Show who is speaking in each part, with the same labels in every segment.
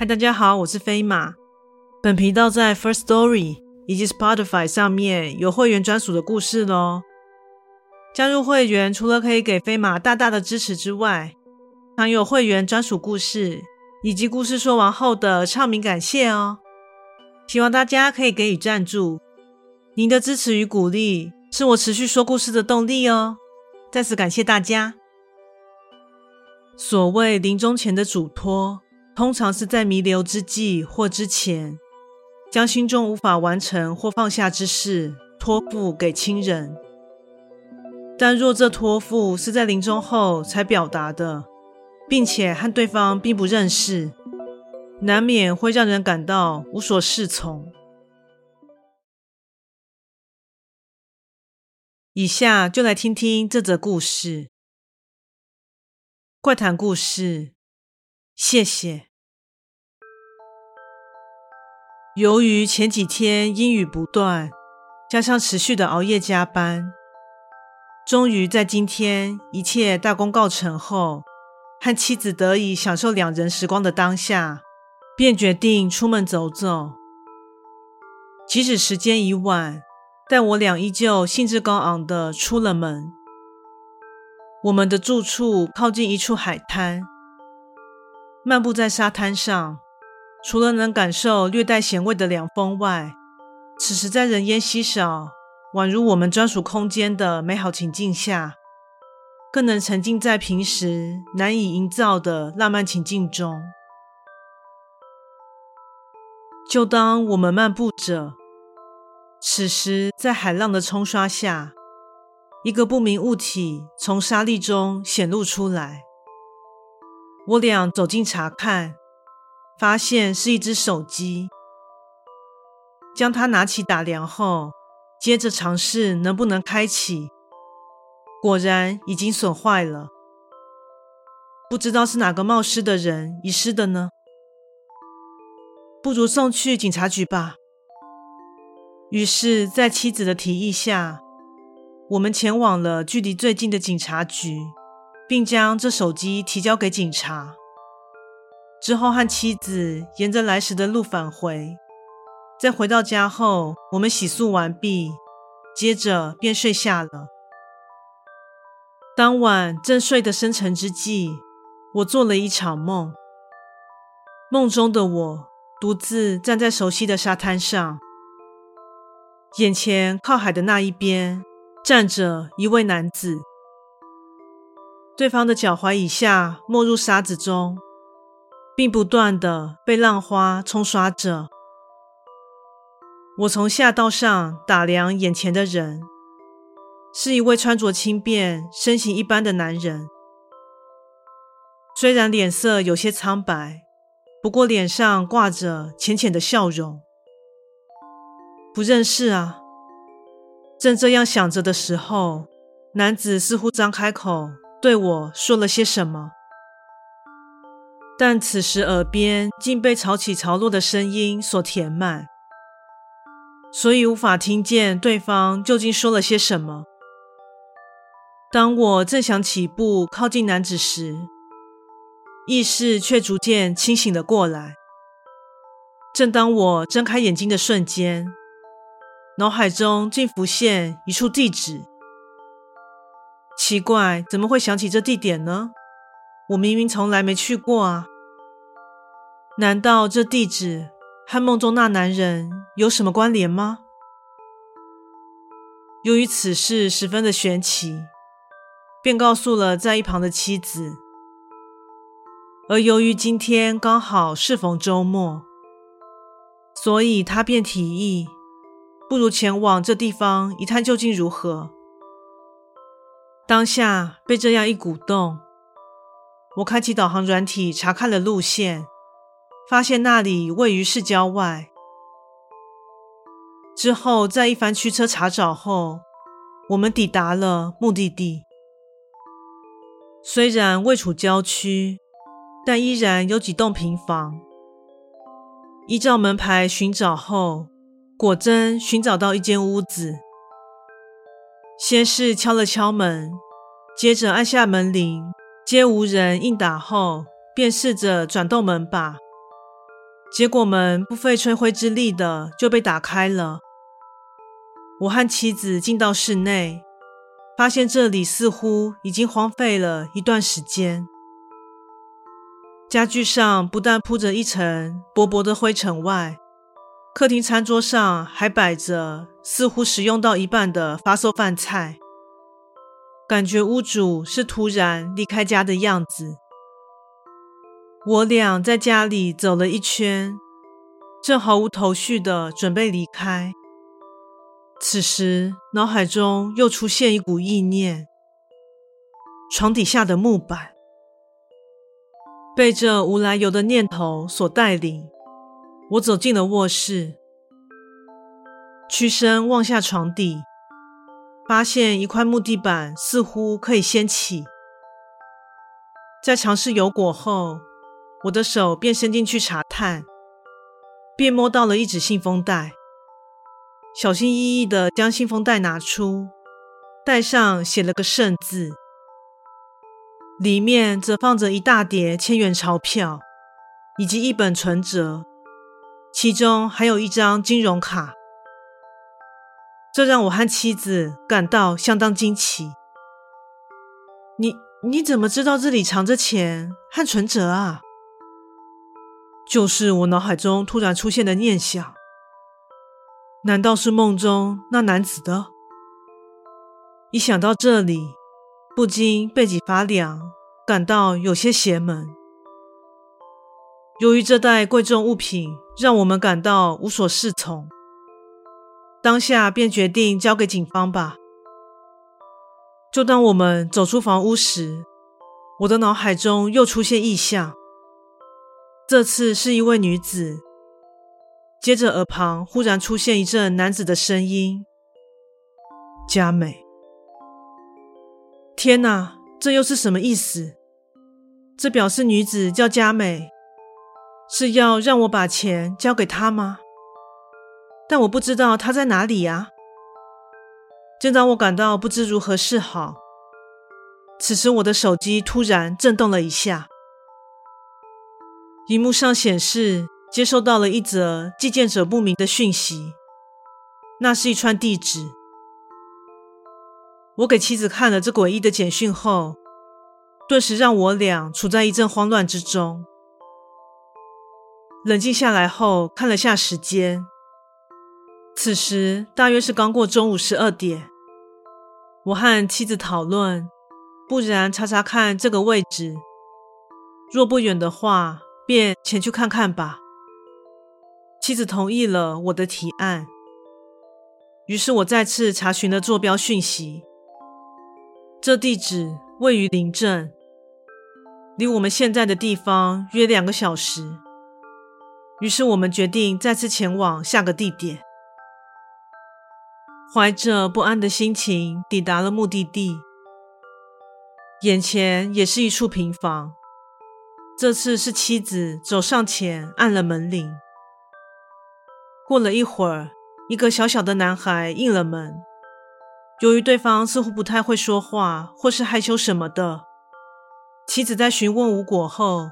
Speaker 1: 嗨，大家好，我是飞马。本频道在 First Story 以及 Spotify 上面有会员专属的故事喽。加入会员除了可以给飞马大大的支持之外，还有会员专属故事以及故事说完后的唱名感谢哦。希望大家可以给予赞助，您的支持与鼓励是我持续说故事的动力哦。再次感谢大家。所谓临终前的嘱托。通常是在弥留之际或之前，将心中无法完成或放下之事托付给亲人。但若这托付是在临终后才表达的，并且和对方并不认识，难免会让人感到无所适从。以下就来听听这则故事。怪谈故事，谢谢。由于前几天阴雨不断，加上持续的熬夜加班，终于在今天一切大功告成后，和妻子得以享受两人时光的当下，便决定出门走走。即使时间已晚，但我俩依旧兴致高昂地出了门。我们的住处靠近一处海滩，漫步在沙滩上。除了能感受略带咸味的凉风外，此时在人烟稀少、宛如我们专属空间的美好情境下，更能沉浸在平时难以营造的浪漫情境中。就当我们漫步着，此时在海浪的冲刷下，一个不明物体从沙砾中显露出来。我俩走近查看。发现是一只手机，将它拿起打量后，接着尝试能不能开启，果然已经损坏了。不知道是哪个冒失的人遗失的呢？不如送去警察局吧。于是，在妻子的提议下，我们前往了距离最近的警察局，并将这手机提交给警察。之后和妻子沿着来时的路返回，在回到家后，我们洗漱完毕，接着便睡下了。当晚正睡得深沉之际，我做了一场梦。梦中的我独自站在熟悉的沙滩上，眼前靠海的那一边站着一位男子，对方的脚踝以下没入沙子中。并不断地被浪花冲刷着。我从下到上打量眼前的人，是一位穿着轻便、身形一般的男人。虽然脸色有些苍白，不过脸上挂着浅浅的笑容。不认识啊！正这样想着的时候，男子似乎张开口对我说了些什么。但此时耳边竟被潮起潮落的声音所填满，所以无法听见对方究竟说了些什么。当我正想起步靠近男子时，意识却逐渐清醒了过来。正当我睁开眼睛的瞬间，脑海中竟浮现一处地址。奇怪，怎么会想起这地点呢？我明明从来没去过啊！难道这地址和梦中那男人有什么关联吗？由于此事十分的玄奇，便告诉了在一旁的妻子。而由于今天刚好适逢周末，所以他便提议，不如前往这地方一探究竟如何。当下被这样一鼓动。我开启导航软体，查看了路线，发现那里位于市郊外。之后，在一番驱车查找后，我们抵达了目的地。虽然位处郊区，但依然有几栋平房。依照门牌寻找后，果真寻找到一间屋子。先是敲了敲门，接着按下门铃。皆无人应答后，便试着转动门把，结果门不费吹灰之力的就被打开了。我和妻子进到室内，发现这里似乎已经荒废了一段时间。家具上不但铺着一层薄薄的灰尘外，客厅餐桌上还摆着似乎食用到一半的发馊饭菜，感觉屋主是突然离开家的样子。我俩在家里走了一圈，正毫无头绪的准备离开，此时脑海中又出现一股意念：床底下的木板。被这无来由的念头所带领，我走进了卧室，屈身望下床底，发现一块木地板似乎可以掀起。在尝试有果后，我的手便伸进去查探，便摸到了一纸信封袋，小心翼翼地将信封袋拿出，袋上写了个“圣”字。里面则放着一大叠千元钞票，以及一本存折，其中还有一张金融卡。这让我和妻子感到相当惊奇。你你怎么知道这里藏着钱和存折啊？就是我脑海中突然出现的念想。难道是梦中那男子的？一想到这里。不禁背脊发凉，感到有些邪门。由于这袋贵重物品让我们感到无所适从，当下便决定交给警方吧。就当我们走出房屋时，我的脑海中又出现异象，这次是一位女子。接着耳旁忽然出现一阵男子的声音：“佳美。”天哪，这又是什么意思？这表示女子叫佳美，是要让我把钱交给她吗？但我不知道他在哪里呀。正当我感到不知如何是好，此时我的手机突然震动了一下，荧幕上显示接收到了一则寄件者不明的讯息，那是一串地址。我给妻子看了这诡异的简讯后，顿时让我俩处在一阵慌乱之中。冷静下来后，看了下时间，此时大约是刚过中午十二点。我和妻子讨论，不然查查看这个位置，若不远的话，便前去看看吧。妻子同意了我的提案，于是我再次查询了坐标讯息。这地址位于林镇，离我们现在的地方约两个小时。于是我们决定再次前往下个地点。怀着不安的心情抵达了目的地，眼前也是一处平房。这次是妻子走上前按了门铃。过了一会儿，一个小小的男孩应了门。由于对方似乎不太会说话，或是害羞什么的，妻子在询问无果后，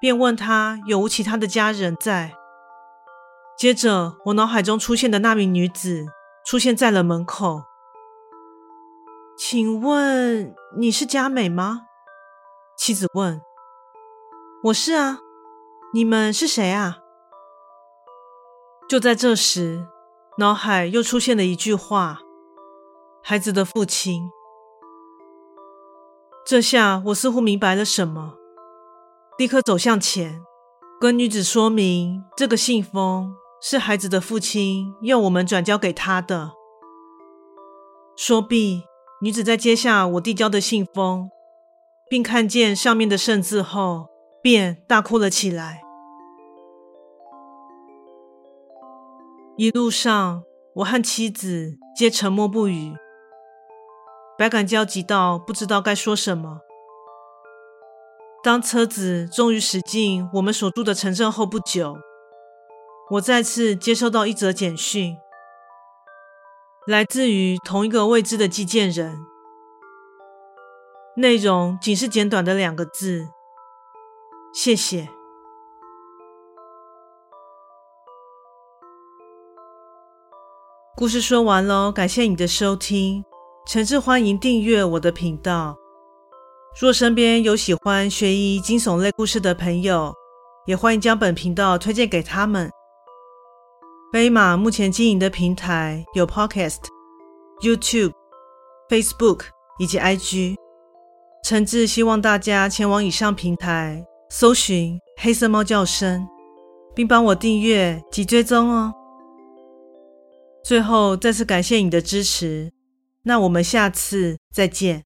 Speaker 1: 便问他有无其他的家人在。接着，我脑海中出现的那名女子出现在了门口。请问你是佳美吗？妻子问。我是啊，你们是谁啊？就在这时，脑海又出现了一句话。孩子的父亲。这下我似乎明白了什么，立刻走向前，跟女子说明这个信封是孩子的父亲要我们转交给他的。说毕，女子在接下我递交的信封，并看见上面的“圣”字后，便大哭了起来。一路上，我和妻子皆沉默不语。百感交集到不知道该说什么。当车子终于驶进我们所住的城镇后不久，我再次接收到一则简讯来自于同一个未知的寄件人。内容仅是简短的两个字谢谢。故事说完喽感谢你的收听诚挚欢迎订阅我的频道。若身边有喜欢悬疑惊悚类故事的朋友也欢迎将本频道推荐给他们飞马目前经营的平台有 Podcast、YouTube、Facebook 以及 IG，诚挚希望大家前往以上平台搜寻“黑色猫叫声”，并帮我订阅及追踪哦。最后，再次感谢你的支持，那我们下次再见。